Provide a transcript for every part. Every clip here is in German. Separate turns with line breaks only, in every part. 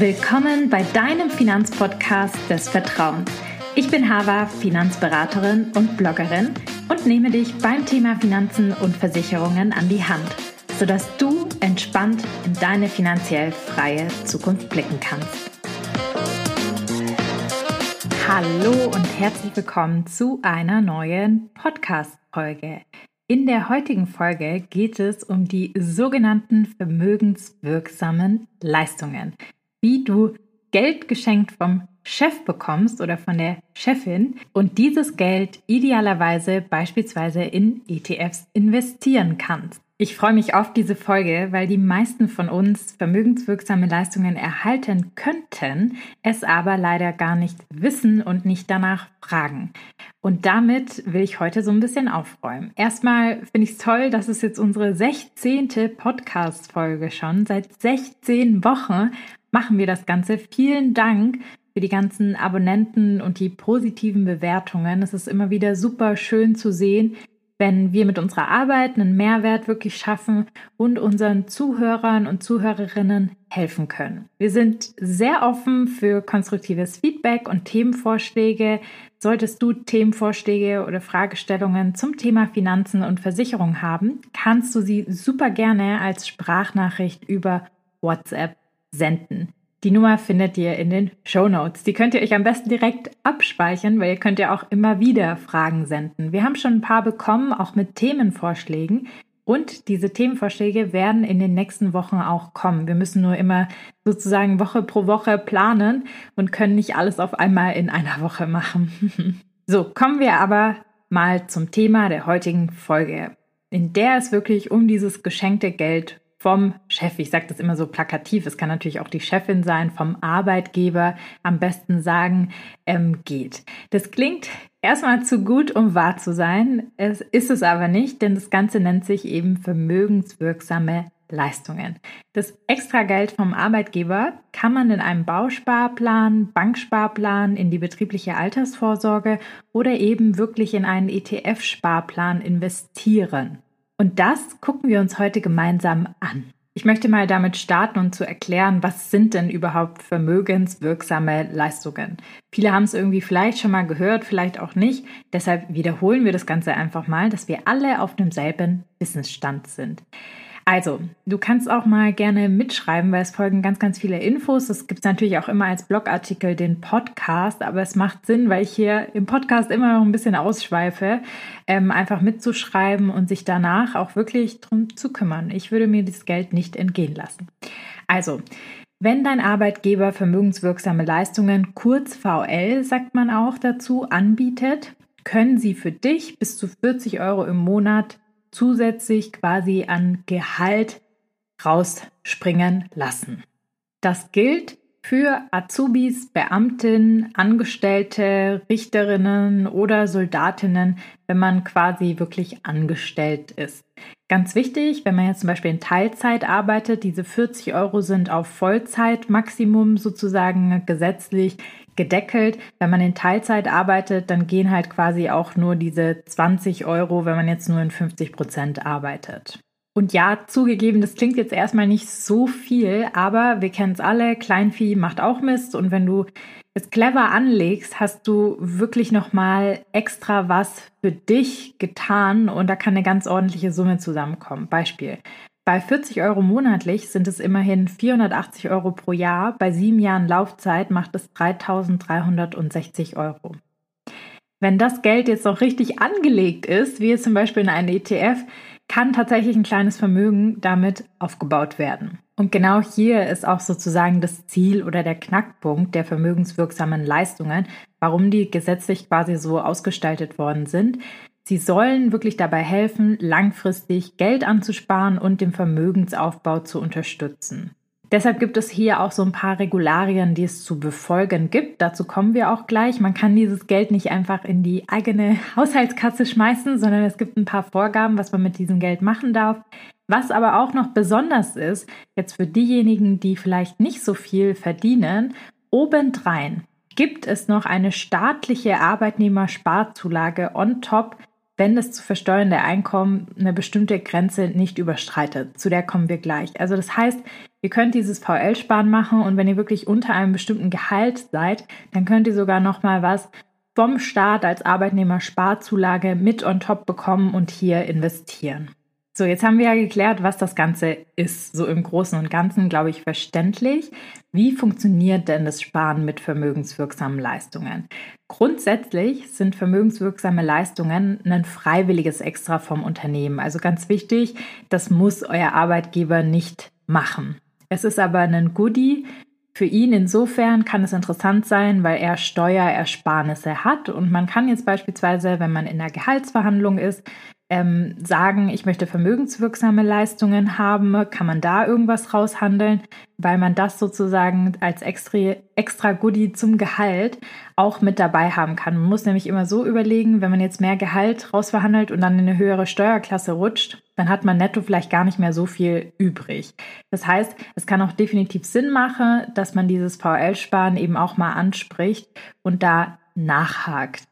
Willkommen bei deinem Finanzpodcast des Vertrauens. Ich bin Hava, Finanzberaterin und Bloggerin und nehme dich beim Thema Finanzen und Versicherungen an die Hand, sodass du entspannt in deine finanziell freie Zukunft blicken kannst. Hallo und herzlich willkommen zu einer neuen Podcast-Folge. In der heutigen Folge geht es um die sogenannten vermögenswirksamen Leistungen wie du Geld geschenkt vom Chef bekommst oder von der Chefin und dieses Geld idealerweise beispielsweise in ETFs investieren kannst. Ich freue mich auf diese Folge, weil die meisten von uns vermögenswirksame Leistungen erhalten könnten, es aber leider gar nicht wissen und nicht danach fragen. Und damit will ich heute so ein bisschen aufräumen. Erstmal finde ich es toll, dass es jetzt unsere 16. Podcast-Folge schon seit 16 Wochen machen wir das Ganze. Vielen Dank für die ganzen Abonnenten und die positiven Bewertungen. Es ist immer wieder super schön zu sehen, wenn wir mit unserer Arbeit einen Mehrwert wirklich schaffen und unseren Zuhörern und Zuhörerinnen helfen können. Wir sind sehr offen für konstruktives Feedback und Themenvorschläge. Solltest du Themenvorschläge oder Fragestellungen zum Thema Finanzen und Versicherung haben, kannst du sie super gerne als Sprachnachricht über WhatsApp senden. Die Nummer findet ihr in den Show Notes. Die könnt ihr euch am besten direkt abspeichern, weil ihr könnt ja auch immer wieder Fragen senden. Wir haben schon ein paar bekommen, auch mit Themenvorschlägen. Und diese Themenvorschläge werden in den nächsten Wochen auch kommen. Wir müssen nur immer sozusagen Woche pro Woche planen und können nicht alles auf einmal in einer Woche machen. so, kommen wir aber mal zum Thema der heutigen Folge, in der es wirklich um dieses geschenkte Geld vom Chef, ich sage das immer so plakativ, es kann natürlich auch die Chefin sein, vom Arbeitgeber am besten sagen, ähm, geht. Das klingt erstmal zu gut, um wahr zu sein. Es ist es aber nicht, denn das Ganze nennt sich eben vermögenswirksame Leistungen. Das Extrageld vom Arbeitgeber kann man in einem Bausparplan, Banksparplan, in die betriebliche Altersvorsorge oder eben wirklich in einen ETF-Sparplan investieren. Und das gucken wir uns heute gemeinsam an. Ich möchte mal damit starten und zu erklären, was sind denn überhaupt vermögenswirksame Leistungen? Viele haben es irgendwie vielleicht schon mal gehört, vielleicht auch nicht. Deshalb wiederholen wir das Ganze einfach mal, dass wir alle auf demselben Wissensstand sind. Also, du kannst auch mal gerne mitschreiben, weil es folgen ganz, ganz viele Infos. Das gibt es natürlich auch immer als Blogartikel, den Podcast, aber es macht Sinn, weil ich hier im Podcast immer noch ein bisschen ausschweife, ähm, einfach mitzuschreiben und sich danach auch wirklich drum zu kümmern. Ich würde mir das Geld nicht entgehen lassen. Also, wenn dein Arbeitgeber vermögenswirksame Leistungen, kurz VL sagt man auch dazu, anbietet, können sie für dich bis zu 40 Euro im Monat zusätzlich quasi an Gehalt rausspringen lassen. Das gilt für Azubis, Beamtinnen, Angestellte, Richterinnen oder Soldatinnen, wenn man quasi wirklich angestellt ist. Ganz wichtig, wenn man jetzt zum Beispiel in Teilzeit arbeitet, diese 40 Euro sind auf Vollzeitmaximum sozusagen gesetzlich gedeckelt. Wenn man in Teilzeit arbeitet, dann gehen halt quasi auch nur diese 20 Euro, wenn man jetzt nur in 50 Prozent arbeitet. Und ja, zugegeben, das klingt jetzt erstmal nicht so viel, aber wir kennen es alle, Kleinvieh macht auch Mist und wenn du es clever anlegst, hast du wirklich nochmal extra was für dich getan und da kann eine ganz ordentliche Summe zusammenkommen. Beispiel. Bei 40 Euro monatlich sind es immerhin 480 Euro pro Jahr. Bei sieben Jahren Laufzeit macht es 3360 Euro. Wenn das Geld jetzt noch richtig angelegt ist, wie zum Beispiel in einen ETF, kann tatsächlich ein kleines Vermögen damit aufgebaut werden. Und genau hier ist auch sozusagen das Ziel oder der Knackpunkt der vermögenswirksamen Leistungen, warum die gesetzlich quasi so ausgestaltet worden sind. Sie sollen wirklich dabei helfen, langfristig Geld anzusparen und den Vermögensaufbau zu unterstützen. Deshalb gibt es hier auch so ein paar Regularien, die es zu befolgen gibt. Dazu kommen wir auch gleich. Man kann dieses Geld nicht einfach in die eigene Haushaltskasse schmeißen, sondern es gibt ein paar Vorgaben, was man mit diesem Geld machen darf. Was aber auch noch besonders ist, jetzt für diejenigen, die vielleicht nicht so viel verdienen, obendrein gibt es noch eine staatliche Arbeitnehmersparzulage on top wenn das zu versteuernde Einkommen eine bestimmte Grenze nicht überschreitet. Zu der kommen wir gleich. Also das heißt, ihr könnt dieses VL-Sparen machen und wenn ihr wirklich unter einem bestimmten Gehalt seid, dann könnt ihr sogar noch mal was vom Staat als Arbeitnehmer Sparzulage mit on top bekommen und hier investieren. So, jetzt haben wir ja geklärt, was das Ganze ist. So im Großen und Ganzen, glaube ich, verständlich. Wie funktioniert denn das Sparen mit vermögenswirksamen Leistungen? Grundsätzlich sind vermögenswirksame Leistungen ein freiwilliges Extra vom Unternehmen. Also ganz wichtig, das muss euer Arbeitgeber nicht machen. Es ist aber ein Goodie. Für ihn insofern kann es interessant sein, weil er Steuerersparnisse hat und man kann jetzt beispielsweise, wenn man in der Gehaltsverhandlung ist, ähm, sagen, ich möchte vermögenswirksame Leistungen haben, kann man da irgendwas raushandeln, weil man das sozusagen als extra, extra Goodie zum Gehalt auch mit dabei haben kann. Man muss nämlich immer so überlegen, wenn man jetzt mehr Gehalt rausverhandelt und dann in eine höhere Steuerklasse rutscht, dann hat man netto vielleicht gar nicht mehr so viel übrig. Das heißt, es kann auch definitiv Sinn machen, dass man dieses VL-Sparen eben auch mal anspricht und da nachhakt.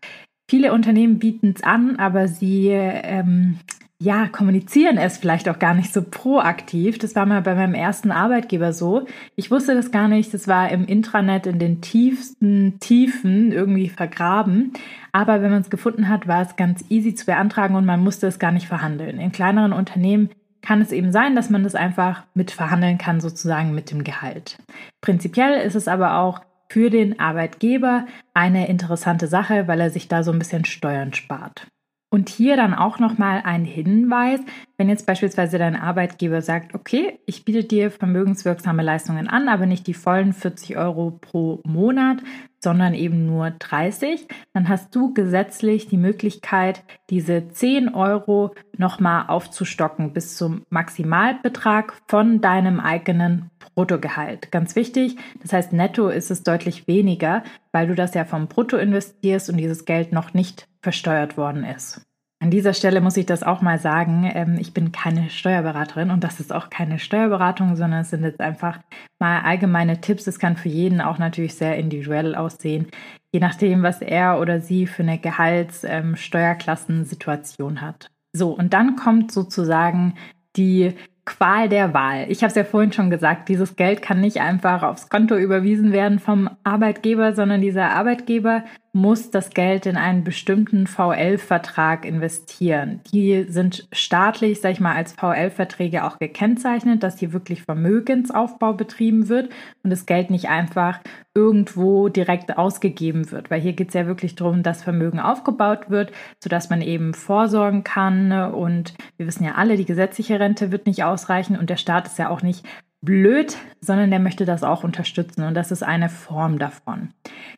Viele Unternehmen bieten es an, aber sie ähm, ja, kommunizieren es vielleicht auch gar nicht so proaktiv. Das war mal bei meinem ersten Arbeitgeber so. Ich wusste das gar nicht. Das war im Intranet in den tiefsten Tiefen irgendwie vergraben. Aber wenn man es gefunden hat, war es ganz easy zu beantragen und man musste es gar nicht verhandeln. In kleineren Unternehmen kann es eben sein, dass man das einfach mit verhandeln kann, sozusagen mit dem Gehalt. Prinzipiell ist es aber auch für den Arbeitgeber eine interessante Sache, weil er sich da so ein bisschen Steuern spart. Und hier dann auch nochmal ein Hinweis, wenn jetzt beispielsweise dein Arbeitgeber sagt, okay, ich biete dir vermögenswirksame Leistungen an, aber nicht die vollen 40 Euro pro Monat, sondern eben nur 30, dann hast du gesetzlich die Möglichkeit, diese 10 Euro nochmal aufzustocken bis zum Maximalbetrag von deinem eigenen Bruttogehalt. Ganz wichtig, das heißt, netto ist es deutlich weniger, weil du das ja vom Brutto investierst und dieses Geld noch nicht versteuert worden ist. An dieser Stelle muss ich das auch mal sagen. Ähm, ich bin keine Steuerberaterin und das ist auch keine Steuerberatung, sondern es sind jetzt einfach mal allgemeine Tipps. Es kann für jeden auch natürlich sehr individuell aussehen, je nachdem, was er oder sie für eine Gehaltssteuerklassensituation ähm, hat. So, und dann kommt sozusagen die Qual der Wahl. Ich habe es ja vorhin schon gesagt, dieses Geld kann nicht einfach aufs Konto überwiesen werden vom Arbeitgeber, sondern dieser Arbeitgeber muss das Geld in einen bestimmten VL-Vertrag investieren. Die sind staatlich, sag ich mal, als VL-Verträge auch gekennzeichnet, dass hier wirklich Vermögensaufbau betrieben wird und das Geld nicht einfach irgendwo direkt ausgegeben wird. Weil hier geht es ja wirklich darum, dass Vermögen aufgebaut wird, sodass man eben vorsorgen kann. Und wir wissen ja alle, die gesetzliche Rente wird nicht ausreichen und der Staat ist ja auch nicht blöd, sondern der möchte das auch unterstützen und das ist eine Form davon.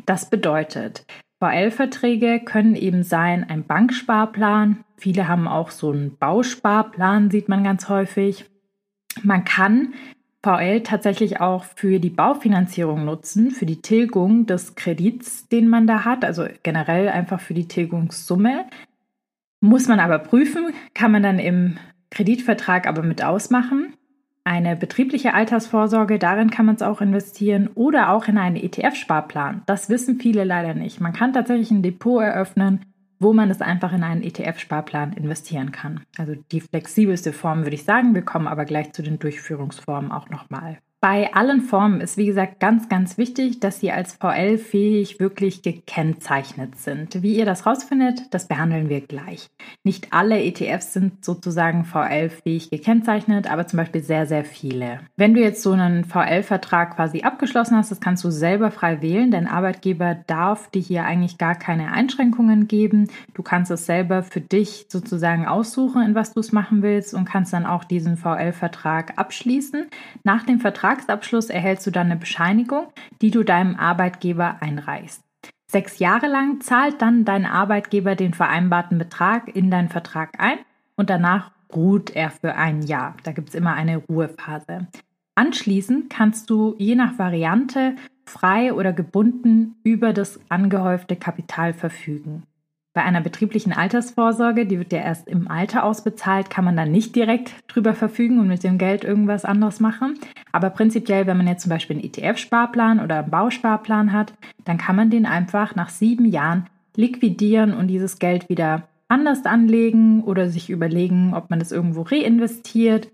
Das bedeutet, VL-Verträge können eben sein ein Banksparplan. Viele haben auch so einen Bausparplan, sieht man ganz häufig. Man kann VL tatsächlich auch für die Baufinanzierung nutzen, für die Tilgung des Kredits, den man da hat, also generell einfach für die Tilgungssumme. Muss man aber prüfen, kann man dann im Kreditvertrag aber mit ausmachen eine betriebliche Altersvorsorge, darin kann man es auch investieren oder auch in einen ETF-Sparplan. Das wissen viele leider nicht. Man kann tatsächlich ein Depot eröffnen, wo man es einfach in einen ETF-Sparplan investieren kann. Also die flexibelste Form würde ich sagen. Wir kommen aber gleich zu den Durchführungsformen auch nochmal. Bei allen Formen ist, wie gesagt, ganz, ganz wichtig, dass sie als VL-fähig wirklich gekennzeichnet sind. Wie ihr das rausfindet, das behandeln wir gleich. Nicht alle ETFs sind sozusagen VL-fähig gekennzeichnet, aber zum Beispiel sehr, sehr viele. Wenn du jetzt so einen VL-Vertrag quasi abgeschlossen hast, das kannst du selber frei wählen. Dein Arbeitgeber darf dir hier eigentlich gar keine Einschränkungen geben. Du kannst es selber für dich sozusagen aussuchen, in was du es machen willst und kannst dann auch diesen VL-Vertrag abschließen. Nach dem Vertrag Vertragsabschluss erhältst du dann eine Bescheinigung, die du deinem Arbeitgeber einreichst. Sechs Jahre lang zahlt dann dein Arbeitgeber den vereinbarten Betrag in deinen Vertrag ein und danach ruht er für ein Jahr. Da gibt es immer eine Ruhephase. Anschließend kannst du je nach Variante frei oder gebunden über das angehäufte Kapital verfügen. Bei einer betrieblichen Altersvorsorge, die wird ja erst im Alter ausbezahlt, kann man dann nicht direkt drüber verfügen und mit dem Geld irgendwas anderes machen. Aber prinzipiell, wenn man jetzt zum Beispiel einen ETF-Sparplan oder einen Bausparplan hat, dann kann man den einfach nach sieben Jahren liquidieren und dieses Geld wieder anders anlegen oder sich überlegen, ob man das irgendwo reinvestiert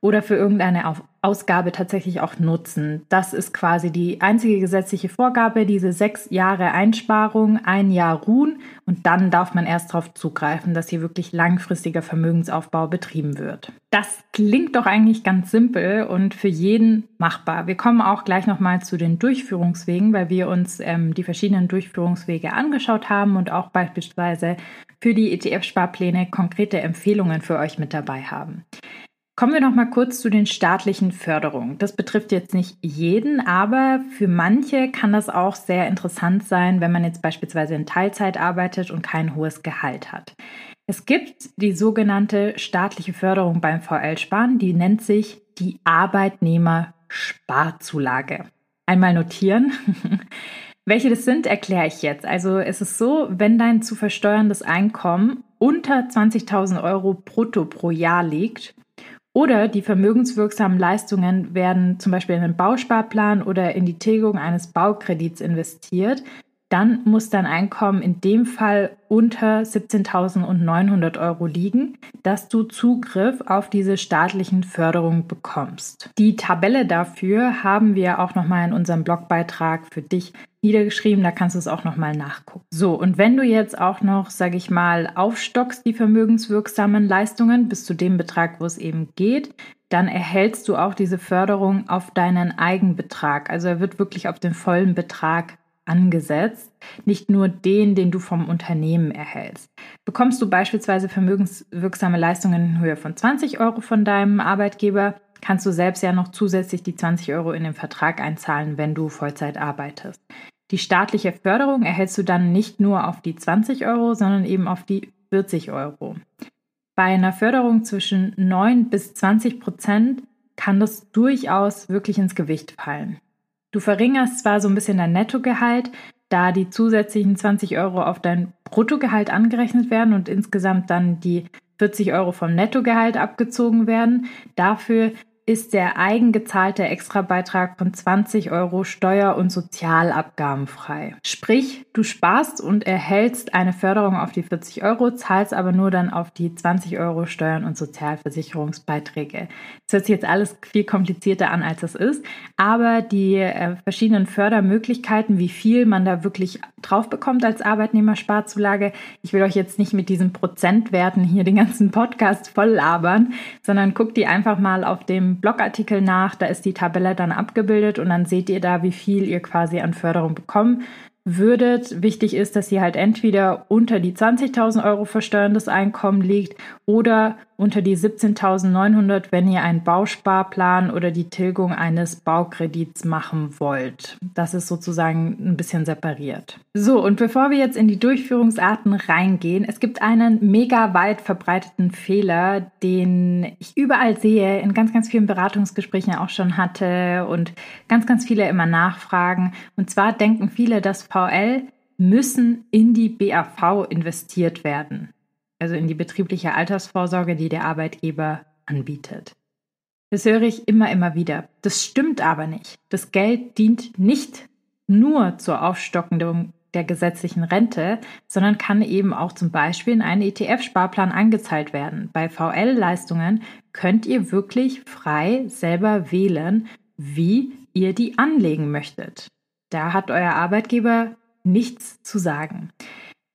oder für irgendeine Ausgabe tatsächlich auch nutzen. Das ist quasi die einzige gesetzliche Vorgabe, diese sechs Jahre Einsparung, ein Jahr ruhen und dann darf man erst darauf zugreifen, dass hier wirklich langfristiger Vermögensaufbau betrieben wird. Das klingt doch eigentlich ganz simpel und für jeden machbar. Wir kommen auch gleich nochmal zu den Durchführungswegen, weil wir uns ähm, die verschiedenen Durchführungswege angeschaut haben und auch beispielsweise für die ETF-Sparpläne konkrete Empfehlungen für euch mit dabei haben. Kommen wir noch mal kurz zu den staatlichen Förderungen. Das betrifft jetzt nicht jeden, aber für manche kann das auch sehr interessant sein, wenn man jetzt beispielsweise in Teilzeit arbeitet und kein hohes Gehalt hat. Es gibt die sogenannte staatliche Förderung beim VL-Sparen, die nennt sich die Arbeitnehmersparzulage. Einmal notieren. Welche das sind, erkläre ich jetzt. Also es ist so, wenn dein zu versteuerndes Einkommen unter 20.000 Euro brutto pro Jahr liegt, oder die vermögenswirksamen Leistungen werden zum Beispiel in einen Bausparplan oder in die Tilgung eines Baukredits investiert. Dann muss dein Einkommen in dem Fall unter 17.900 Euro liegen, dass du Zugriff auf diese staatlichen Förderungen bekommst. Die Tabelle dafür haben wir auch nochmal in unserem Blogbeitrag für dich niedergeschrieben, da kannst du es auch nochmal nachgucken. So, und wenn du jetzt auch noch, sage ich mal, aufstockst die vermögenswirksamen Leistungen bis zu dem Betrag, wo es eben geht, dann erhältst du auch diese Förderung auf deinen Eigenbetrag. Also er wird wirklich auf den vollen Betrag angesetzt, nicht nur den, den du vom Unternehmen erhältst. Bekommst du beispielsweise vermögenswirksame Leistungen in Höhe von 20 Euro von deinem Arbeitgeber, kannst du selbst ja noch zusätzlich die 20 Euro in den Vertrag einzahlen, wenn du Vollzeit arbeitest. Die staatliche Förderung erhältst du dann nicht nur auf die 20 Euro, sondern eben auf die 40 Euro. Bei einer Förderung zwischen 9 bis 20 Prozent kann das durchaus wirklich ins Gewicht fallen. Du verringerst zwar so ein bisschen dein Nettogehalt, da die zusätzlichen 20 Euro auf dein Bruttogehalt angerechnet werden und insgesamt dann die 40 Euro vom Nettogehalt abgezogen werden. Dafür ist der eigengezahlte Extrabeitrag von 20 Euro steuer- und sozialabgabenfrei. Sprich, du sparst und erhältst eine Förderung auf die 40 Euro, zahlst aber nur dann auf die 20 Euro Steuern und Sozialversicherungsbeiträge. Das hört sich jetzt alles viel komplizierter an, als es ist, aber die äh, verschiedenen Fördermöglichkeiten, wie viel man da wirklich drauf bekommt als Arbeitnehmersparzulage, ich will euch jetzt nicht mit diesen Prozentwerten hier den ganzen Podcast voll labern, sondern guckt die einfach mal auf dem Blogartikel nach, da ist die Tabelle dann abgebildet und dann seht ihr da, wie viel ihr quasi an Förderung bekommen würdet. Wichtig ist, dass ihr halt entweder unter die 20.000 Euro versteuerndes Einkommen liegt oder unter die 17.900, wenn ihr einen Bausparplan oder die Tilgung eines Baukredits machen wollt. Das ist sozusagen ein bisschen separiert. So, und bevor wir jetzt in die Durchführungsarten reingehen, es gibt einen mega weit verbreiteten Fehler, den ich überall sehe, in ganz, ganz vielen Beratungsgesprächen auch schon hatte und ganz, ganz viele immer nachfragen. Und zwar denken viele, dass VL müssen in die BAV investiert werden also in die betriebliche Altersvorsorge, die der Arbeitgeber anbietet. Das höre ich immer, immer wieder. Das stimmt aber nicht. Das Geld dient nicht nur zur Aufstockung der gesetzlichen Rente, sondern kann eben auch zum Beispiel in einen ETF-Sparplan angezahlt werden. Bei VL-Leistungen könnt ihr wirklich frei selber wählen, wie ihr die anlegen möchtet. Da hat euer Arbeitgeber nichts zu sagen.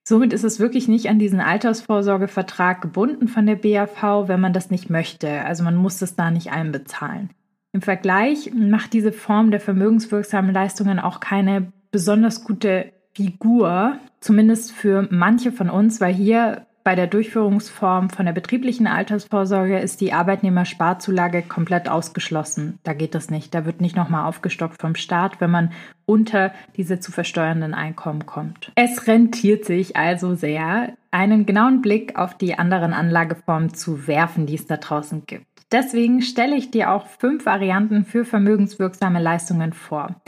Somit ist es wirklich nicht an diesen Altersvorsorgevertrag gebunden von der BAV, wenn man das nicht möchte. Also man muss das da nicht einbezahlen. Im Vergleich macht diese Form der vermögenswirksamen Leistungen auch keine besonders gute Figur, zumindest für manche von uns, weil hier bei der Durchführungsform von der betrieblichen Altersvorsorge ist die Arbeitnehmersparzulage komplett ausgeschlossen. Da geht das nicht. Da wird nicht nochmal aufgestockt vom Staat, wenn man unter diese zu versteuernden Einkommen kommt. Es rentiert sich also sehr, einen genauen Blick auf die anderen Anlageformen zu werfen, die es da draußen gibt. Deswegen stelle ich dir auch fünf Varianten für vermögenswirksame Leistungen vor.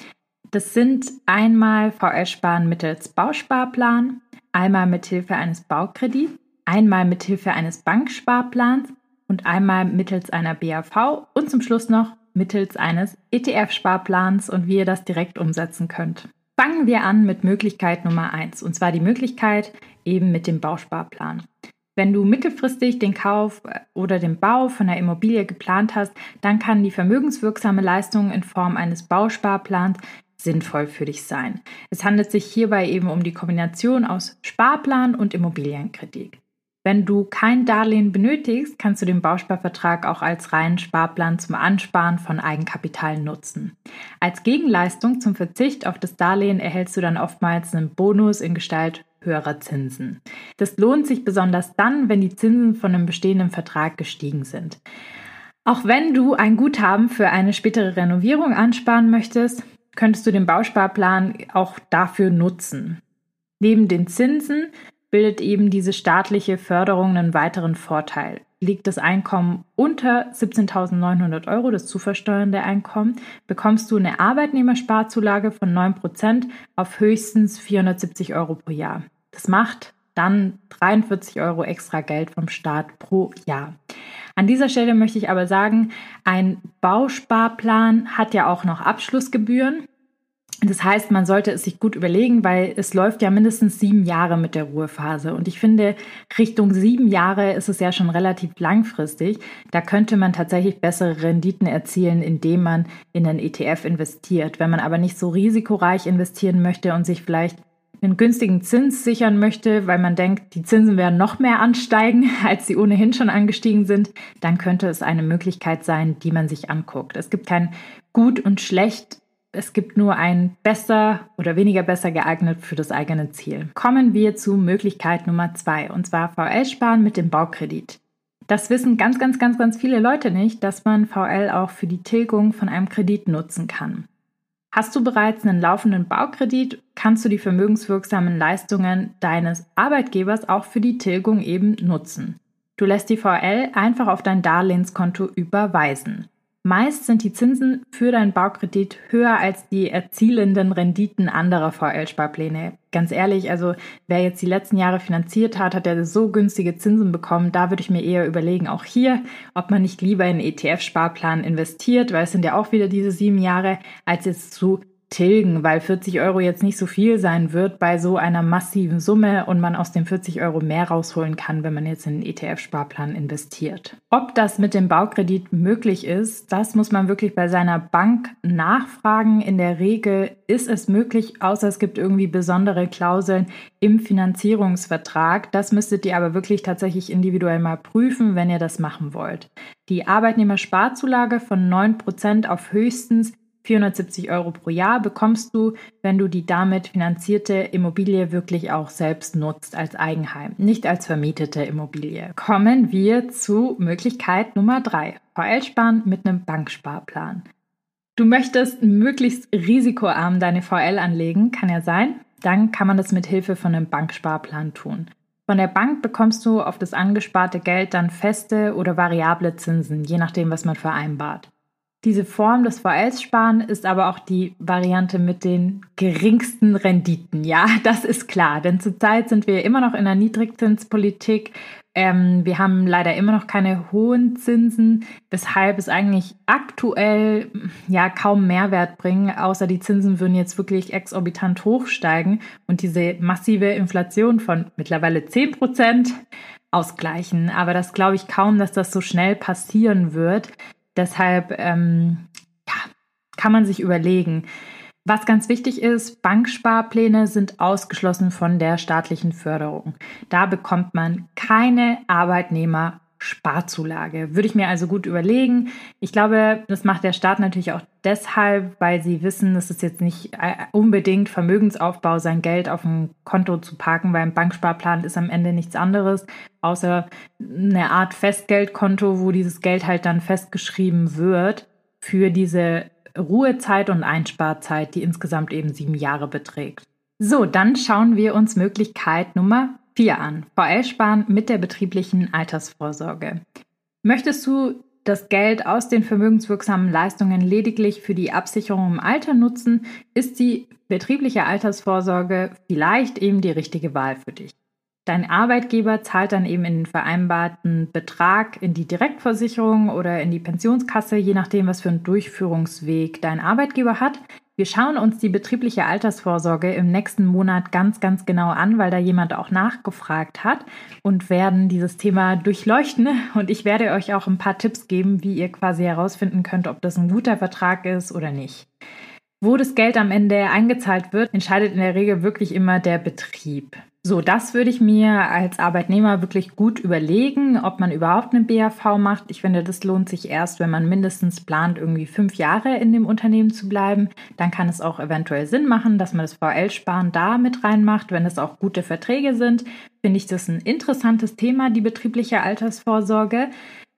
Das sind einmal VL-Sparen mittels Bausparplan, einmal mithilfe eines Baukredits, einmal mithilfe eines Banksparplans und einmal mittels einer BAV und zum Schluss noch mittels eines ETF-Sparplans und wie ihr das direkt umsetzen könnt. Fangen wir an mit Möglichkeit Nummer 1 und zwar die Möglichkeit eben mit dem Bausparplan. Wenn du mittelfristig den Kauf äh, oder den Bau von einer Immobilie geplant hast, dann kann die vermögenswirksame Leistung in Form eines Bausparplans sinnvoll für dich sein. Es handelt sich hierbei eben um die Kombination aus Sparplan und Immobilienkredit. Wenn du kein Darlehen benötigst, kannst du den Bausparvertrag auch als reinen Sparplan zum Ansparen von Eigenkapital nutzen. Als Gegenleistung zum Verzicht auf das Darlehen erhältst du dann oftmals einen Bonus in Gestalt höherer Zinsen. Das lohnt sich besonders dann, wenn die Zinsen von einem bestehenden Vertrag gestiegen sind. Auch wenn du ein Guthaben für eine spätere Renovierung ansparen möchtest, könntest du den Bausparplan auch dafür nutzen. Neben den Zinsen bildet eben diese staatliche Förderung einen weiteren Vorteil. Liegt das Einkommen unter 17.900 Euro, das zu versteuernde Einkommen, bekommst du eine Arbeitnehmersparzulage von 9% auf höchstens 470 Euro pro Jahr. Das macht dann 43 Euro extra Geld vom Staat pro Jahr. An dieser Stelle möchte ich aber sagen, ein Bausparplan hat ja auch noch Abschlussgebühren. Das heißt, man sollte es sich gut überlegen, weil es läuft ja mindestens sieben Jahre mit der Ruhephase. Und ich finde, Richtung sieben Jahre ist es ja schon relativ langfristig. Da könnte man tatsächlich bessere Renditen erzielen, indem man in einen ETF investiert. Wenn man aber nicht so risikoreich investieren möchte und sich vielleicht einen günstigen Zins sichern möchte, weil man denkt, die Zinsen werden noch mehr ansteigen, als sie ohnehin schon angestiegen sind, dann könnte es eine Möglichkeit sein, die man sich anguckt. Es gibt kein gut und schlecht es gibt nur ein besser oder weniger besser geeignet für das eigene Ziel. Kommen wir zu Möglichkeit Nummer zwei, und zwar VL-Sparen mit dem Baukredit. Das wissen ganz, ganz, ganz, ganz viele Leute nicht, dass man VL auch für die Tilgung von einem Kredit nutzen kann. Hast du bereits einen laufenden Baukredit, kannst du die vermögenswirksamen Leistungen deines Arbeitgebers auch für die Tilgung eben nutzen. Du lässt die VL einfach auf dein Darlehenskonto überweisen. Meist sind die Zinsen für deinen Baukredit höher als die erzielenden Renditen anderer VL-Sparpläne. Ganz ehrlich, also wer jetzt die letzten Jahre finanziert hat, hat ja so günstige Zinsen bekommen. Da würde ich mir eher überlegen, auch hier, ob man nicht lieber in ETF-Sparplan investiert, weil es sind ja auch wieder diese sieben Jahre, als jetzt zu tilgen, weil 40 Euro jetzt nicht so viel sein wird bei so einer massiven Summe und man aus den 40 Euro mehr rausholen kann, wenn man jetzt in einen ETF-Sparplan investiert. Ob das mit dem Baukredit möglich ist, das muss man wirklich bei seiner Bank nachfragen. In der Regel ist es möglich, außer es gibt irgendwie besondere Klauseln im Finanzierungsvertrag. Das müsstet ihr aber wirklich tatsächlich individuell mal prüfen, wenn ihr das machen wollt. Die Arbeitnehmersparzulage von 9% auf höchstens 470 Euro pro Jahr bekommst du, wenn du die damit finanzierte Immobilie wirklich auch selbst nutzt als Eigenheim, nicht als vermietete Immobilie. Kommen wir zu Möglichkeit Nummer drei: VL-Sparen mit einem Banksparplan. Du möchtest möglichst risikoarm deine VL anlegen, kann ja sein. Dann kann man das mit Hilfe von einem Banksparplan tun. Von der Bank bekommst du auf das angesparte Geld dann feste oder variable Zinsen, je nachdem, was man vereinbart. Diese Form des VL-Sparen ist aber auch die Variante mit den geringsten Renditen. Ja, das ist klar, denn zurzeit sind wir immer noch in einer Niedrigzinspolitik. Ähm, wir haben leider immer noch keine hohen Zinsen, weshalb es eigentlich aktuell ja kaum Mehrwert bringen, außer die Zinsen würden jetzt wirklich exorbitant hochsteigen und diese massive Inflation von mittlerweile 10 Prozent ausgleichen. Aber das glaube ich kaum, dass das so schnell passieren wird. Deshalb ähm, ja, kann man sich überlegen. Was ganz wichtig ist, Banksparpläne sind ausgeschlossen von der staatlichen Förderung. Da bekommt man keine Arbeitnehmer Sparzulage. Würde ich mir also gut überlegen. Ich glaube, das macht der Staat natürlich auch deshalb, weil sie wissen, dass es jetzt nicht äh, unbedingt Vermögensaufbau, sein Geld auf dem Konto zu parken, weil ein Banksparplan ist am Ende nichts anderes, außer eine Art Festgeldkonto, wo dieses Geld halt dann festgeschrieben wird für diese Ruhezeit und Einsparzeit, die insgesamt eben sieben Jahre beträgt. So, dann schauen wir uns Möglichkeit Nummer 4 an. VL-Sparen mit der betrieblichen Altersvorsorge. Möchtest du das Geld aus den vermögenswirksamen Leistungen lediglich für die Absicherung im Alter nutzen, ist die betriebliche Altersvorsorge vielleicht eben die richtige Wahl für dich. Dein Arbeitgeber zahlt dann eben in den vereinbarten Betrag in die Direktversicherung oder in die Pensionskasse, je nachdem, was für einen Durchführungsweg dein Arbeitgeber hat. Wir schauen uns die betriebliche Altersvorsorge im nächsten Monat ganz, ganz genau an, weil da jemand auch nachgefragt hat und werden dieses Thema durchleuchten. Und ich werde euch auch ein paar Tipps geben, wie ihr quasi herausfinden könnt, ob das ein guter Vertrag ist oder nicht. Wo das Geld am Ende eingezahlt wird, entscheidet in der Regel wirklich immer der Betrieb. So, das würde ich mir als Arbeitnehmer wirklich gut überlegen, ob man überhaupt eine BAV macht. Ich finde, das lohnt sich erst, wenn man mindestens plant, irgendwie fünf Jahre in dem Unternehmen zu bleiben. Dann kann es auch eventuell Sinn machen, dass man das VL-Sparen da mit reinmacht, wenn es auch gute Verträge sind. Finde ich das ein interessantes Thema, die betriebliche Altersvorsorge.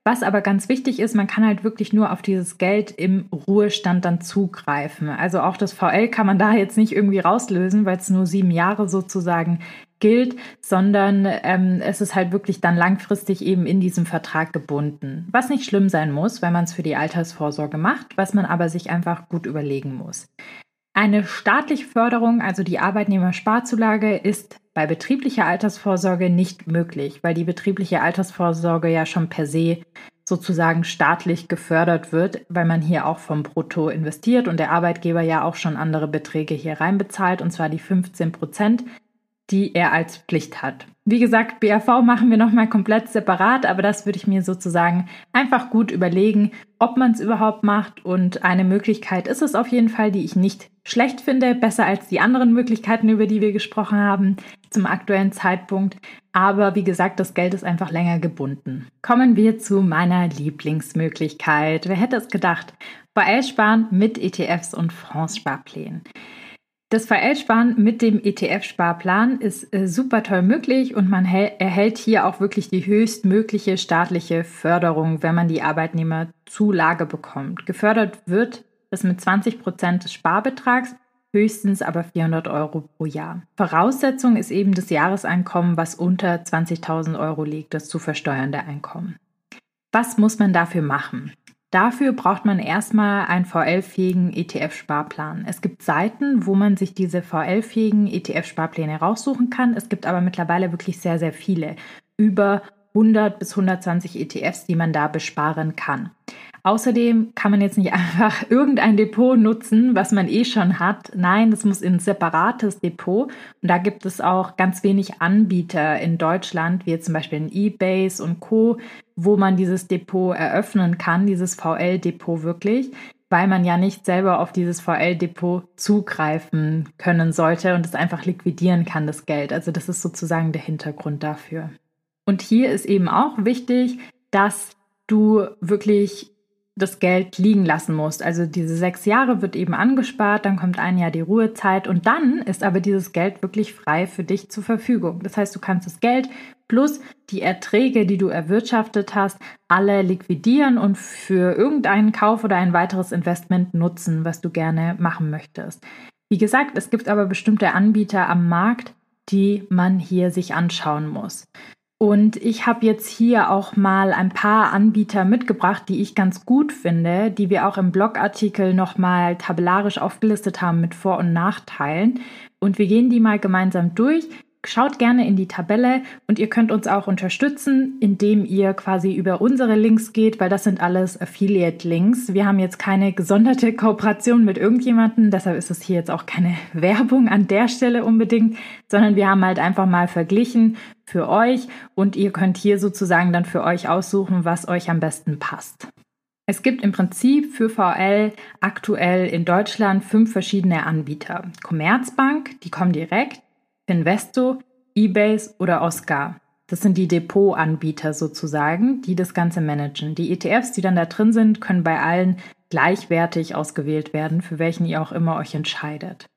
Was aber ganz wichtig ist, man kann halt wirklich nur auf dieses Geld im Ruhestand dann zugreifen. Also auch das VL kann man da jetzt nicht irgendwie rauslösen, weil es nur sieben Jahre sozusagen gilt, sondern ähm, es ist halt wirklich dann langfristig eben in diesem Vertrag gebunden. Was nicht schlimm sein muss, wenn man es für die Altersvorsorge macht, was man aber sich einfach gut überlegen muss. Eine staatliche Förderung, also die Arbeitnehmersparzulage, ist bei betrieblicher Altersvorsorge nicht möglich, weil die betriebliche Altersvorsorge ja schon per se sozusagen staatlich gefördert wird, weil man hier auch vom Brutto investiert und der Arbeitgeber ja auch schon andere Beträge hier reinbezahlt, und zwar die 15 Prozent die er als Pflicht hat. Wie gesagt, BAV machen wir nochmal komplett separat, aber das würde ich mir sozusagen einfach gut überlegen, ob man es überhaupt macht. Und eine Möglichkeit ist es auf jeden Fall, die ich nicht schlecht finde, besser als die anderen Möglichkeiten, über die wir gesprochen haben zum aktuellen Zeitpunkt. Aber wie gesagt, das Geld ist einfach länger gebunden. Kommen wir zu meiner Lieblingsmöglichkeit. Wer hätte es gedacht? VL-Sparen mit ETFs und Fondssparplänen. Das VL-Sparen mit dem ETF-Sparplan ist äh, super toll möglich und man erhält hier auch wirklich die höchstmögliche staatliche Förderung, wenn man die Arbeitnehmerzulage bekommt. Gefördert wird es mit 20 Prozent des Sparbetrags, höchstens aber 400 Euro pro Jahr. Voraussetzung ist eben das Jahreseinkommen, was unter 20.000 Euro liegt, das zu versteuernde Einkommen. Was muss man dafür machen? Dafür braucht man erstmal einen VL-fähigen ETF-Sparplan. Es gibt Seiten, wo man sich diese VL-fähigen ETF-Sparpläne raussuchen kann. Es gibt aber mittlerweile wirklich sehr, sehr viele. Über 100 bis 120 ETFs, die man da besparen kann. Außerdem kann man jetzt nicht einfach irgendein Depot nutzen, was man eh schon hat. Nein, das muss in ein separates Depot. Und da gibt es auch ganz wenig Anbieter in Deutschland, wie zum Beispiel in eBay und Co., wo man dieses Depot eröffnen kann, dieses VL-Depot wirklich, weil man ja nicht selber auf dieses VL-Depot zugreifen können sollte und es einfach liquidieren kann, das Geld. Also das ist sozusagen der Hintergrund dafür. Und hier ist eben auch wichtig, dass du wirklich das Geld liegen lassen musst. Also diese sechs Jahre wird eben angespart, dann kommt ein Jahr die Ruhezeit und dann ist aber dieses Geld wirklich frei für dich zur Verfügung. Das heißt, du kannst das Geld plus die Erträge, die du erwirtschaftet hast, alle liquidieren und für irgendeinen Kauf oder ein weiteres Investment nutzen, was du gerne machen möchtest. Wie gesagt, es gibt aber bestimmte Anbieter am Markt, die man hier sich anschauen muss. Und ich habe jetzt hier auch mal ein paar Anbieter mitgebracht, die ich ganz gut finde, die wir auch im Blogartikel nochmal tabellarisch aufgelistet haben mit Vor- und Nachteilen. Und wir gehen die mal gemeinsam durch. Schaut gerne in die Tabelle und ihr könnt uns auch unterstützen, indem ihr quasi über unsere Links geht, weil das sind alles Affiliate-Links. Wir haben jetzt keine gesonderte Kooperation mit irgendjemandem, deshalb ist es hier jetzt auch keine Werbung an der Stelle unbedingt, sondern wir haben halt einfach mal verglichen für euch und ihr könnt hier sozusagen dann für euch aussuchen, was euch am besten passt. Es gibt im Prinzip für VL aktuell in Deutschland fünf verschiedene Anbieter. Commerzbank, die kommen direkt, Investo, Ebase oder Oscar. Das sind die Depotanbieter sozusagen, die das Ganze managen. Die ETFs, die dann da drin sind, können bei allen gleichwertig ausgewählt werden, für welchen ihr auch immer euch entscheidet.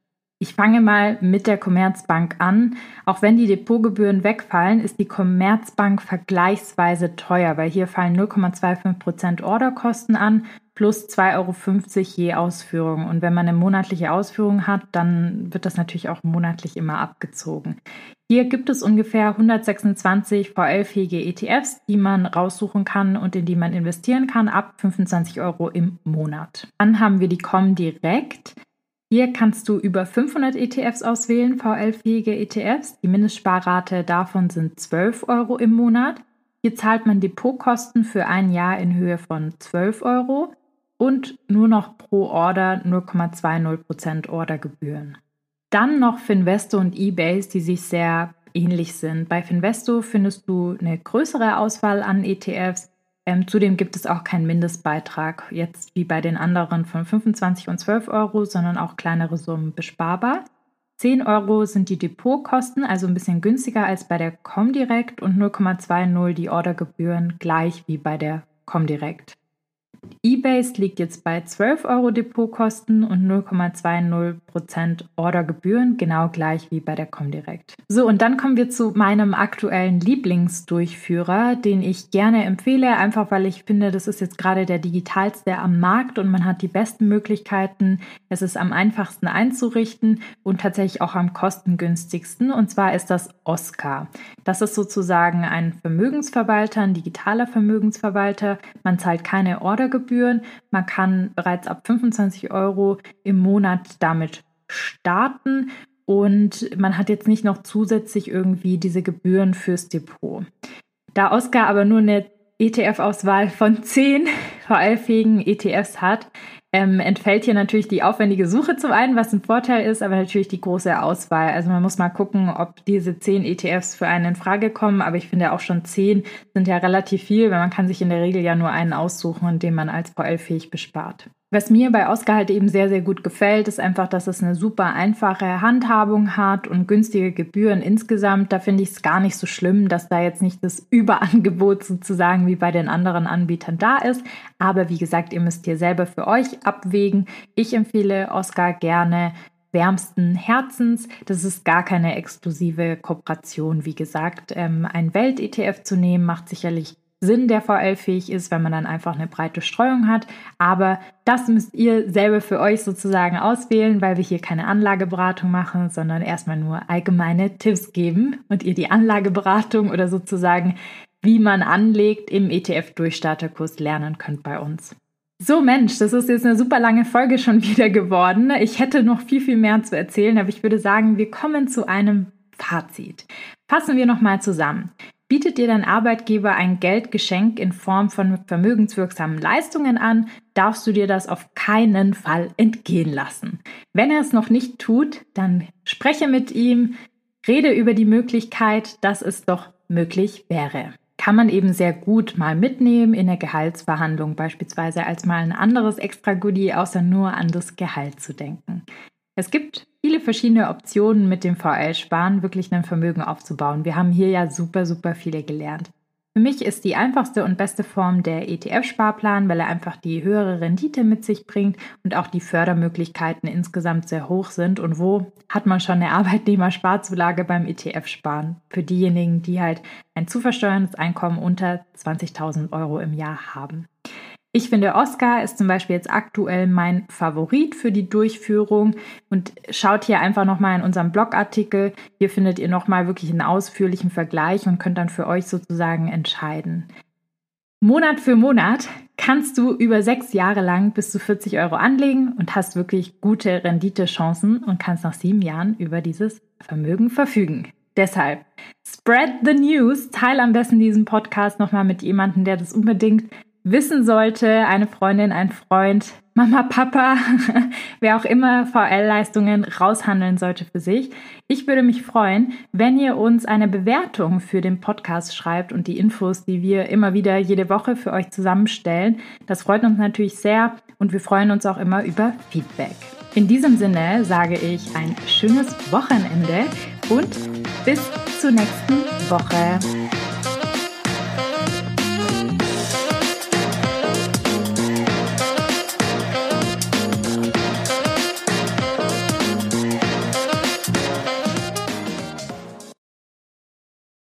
Ich fange mal mit der Commerzbank an. Auch wenn die Depotgebühren wegfallen, ist die Commerzbank vergleichsweise teuer, weil hier fallen 0,25% Orderkosten an plus 2,50 Euro je Ausführung. Und wenn man eine monatliche Ausführung hat, dann wird das natürlich auch monatlich immer abgezogen. Hier gibt es ungefähr 126 VL-fähige ETFs, die man raussuchen kann und in die man investieren kann, ab 25 Euro im Monat. Dann haben wir die Comdirect. Hier kannst du über 500 ETFs auswählen, VL-fähige ETFs. Die Mindestsparrate davon sind 12 Euro im Monat. Hier zahlt man Depotkosten für ein Jahr in Höhe von 12 Euro. und nur noch pro Order 0,20% Ordergebühren. Dann noch Finvesto und Ebase, die sich sehr ähnlich sind. Bei Finvesto findest du eine größere Auswahl an ETFs. Ähm, zudem gibt es auch keinen Mindestbeitrag, jetzt wie bei den anderen von 25 und 12 Euro, sondern auch kleinere Summen besparbar. 10 Euro sind die Depotkosten, also ein bisschen günstiger als bei der Comdirect und 0,20 die Ordergebühren gleich wie bei der Comdirect. Ebase liegt jetzt bei 12 Euro Depotkosten und 0,20% Ordergebühren, genau gleich wie bei der Comdirect. So, und dann kommen wir zu meinem aktuellen Lieblingsdurchführer, den ich gerne empfehle, einfach weil ich finde, das ist jetzt gerade der digitalste am Markt und man hat die besten Möglichkeiten. Es ist am einfachsten einzurichten und tatsächlich auch am kostengünstigsten. Und zwar ist das Oscar. Das ist sozusagen ein Vermögensverwalter, ein digitaler Vermögensverwalter. Man zahlt keine Ordergebühren Gebühren. Man kann bereits ab 25 Euro im Monat damit starten und man hat jetzt nicht noch zusätzlich irgendwie diese Gebühren fürs Depot. Da Oscar aber nur eine ETF-Auswahl von 10 VL-fähigen ETFs hat, ähm, entfällt hier natürlich die aufwendige Suche zum einen, was ein Vorteil ist, aber natürlich die große Auswahl. Also man muss mal gucken, ob diese zehn ETFs für einen in Frage kommen. Aber ich finde auch schon zehn sind ja relativ viel, weil man kann sich in der Regel ja nur einen aussuchen, den man als VL-fähig bespart. Was mir bei Oscar halt eben sehr, sehr gut gefällt, ist einfach, dass es eine super einfache Handhabung hat und günstige Gebühren insgesamt. Da finde ich es gar nicht so schlimm, dass da jetzt nicht das Überangebot sozusagen wie bei den anderen Anbietern da ist. Aber wie gesagt, ihr müsst hier selber für euch abwägen. Ich empfehle Oscar gerne wärmsten Herzens. Das ist gar keine exklusive Kooperation. Wie gesagt, ähm, ein Welt-ETF zu nehmen macht sicherlich Sinn, der VL-fähig ist, wenn man dann einfach eine breite Streuung hat. Aber das müsst ihr selber für euch sozusagen auswählen, weil wir hier keine Anlageberatung machen, sondern erstmal nur allgemeine Tipps geben und ihr die Anlageberatung oder sozusagen, wie man anlegt, im ETF-Durchstarterkurs lernen könnt bei uns. So Mensch, das ist jetzt eine super lange Folge schon wieder geworden. Ich hätte noch viel, viel mehr zu erzählen, aber ich würde sagen, wir kommen zu einem Fazit. Fassen wir nochmal zusammen. Bietet dir dein Arbeitgeber ein Geldgeschenk in Form von vermögenswirksamen Leistungen an, darfst du dir das auf keinen Fall entgehen lassen. Wenn er es noch nicht tut, dann spreche mit ihm, rede über die Möglichkeit, dass es doch möglich wäre. Kann man eben sehr gut mal mitnehmen in der Gehaltsverhandlung beispielsweise als mal ein anderes Extra-Goodie, außer nur an das Gehalt zu denken. Es gibt viele verschiedene Optionen mit dem VL-Sparen wirklich ein Vermögen aufzubauen. Wir haben hier ja super, super viele gelernt. Für mich ist die einfachste und beste Form der ETF-Sparplan, weil er einfach die höhere Rendite mit sich bringt und auch die Fördermöglichkeiten insgesamt sehr hoch sind. Und wo hat man schon eine Arbeitnehmersparzulage beim ETF-Sparen? Für diejenigen, die halt ein zu versteuerndes Einkommen unter 20.000 Euro im Jahr haben. Ich finde, Oscar ist zum Beispiel jetzt aktuell mein Favorit für die Durchführung und schaut hier einfach nochmal in unserem Blogartikel. Hier findet ihr nochmal wirklich einen ausführlichen Vergleich und könnt dann für euch sozusagen entscheiden. Monat für Monat kannst du über sechs Jahre lang bis zu 40 Euro anlegen und hast wirklich gute Renditechancen und kannst nach sieben Jahren über dieses Vermögen verfügen. Deshalb, spread the news, teile am besten diesen Podcast nochmal mit jemandem, der das unbedingt wissen sollte, eine Freundin, ein Freund, Mama, Papa, wer auch immer VL-Leistungen raushandeln sollte für sich. Ich würde mich freuen, wenn ihr uns eine Bewertung für den Podcast schreibt und die Infos, die wir immer wieder jede Woche für euch zusammenstellen. Das freut uns natürlich sehr und wir freuen uns auch immer über Feedback. In diesem Sinne sage ich ein schönes Wochenende und bis zur nächsten Woche.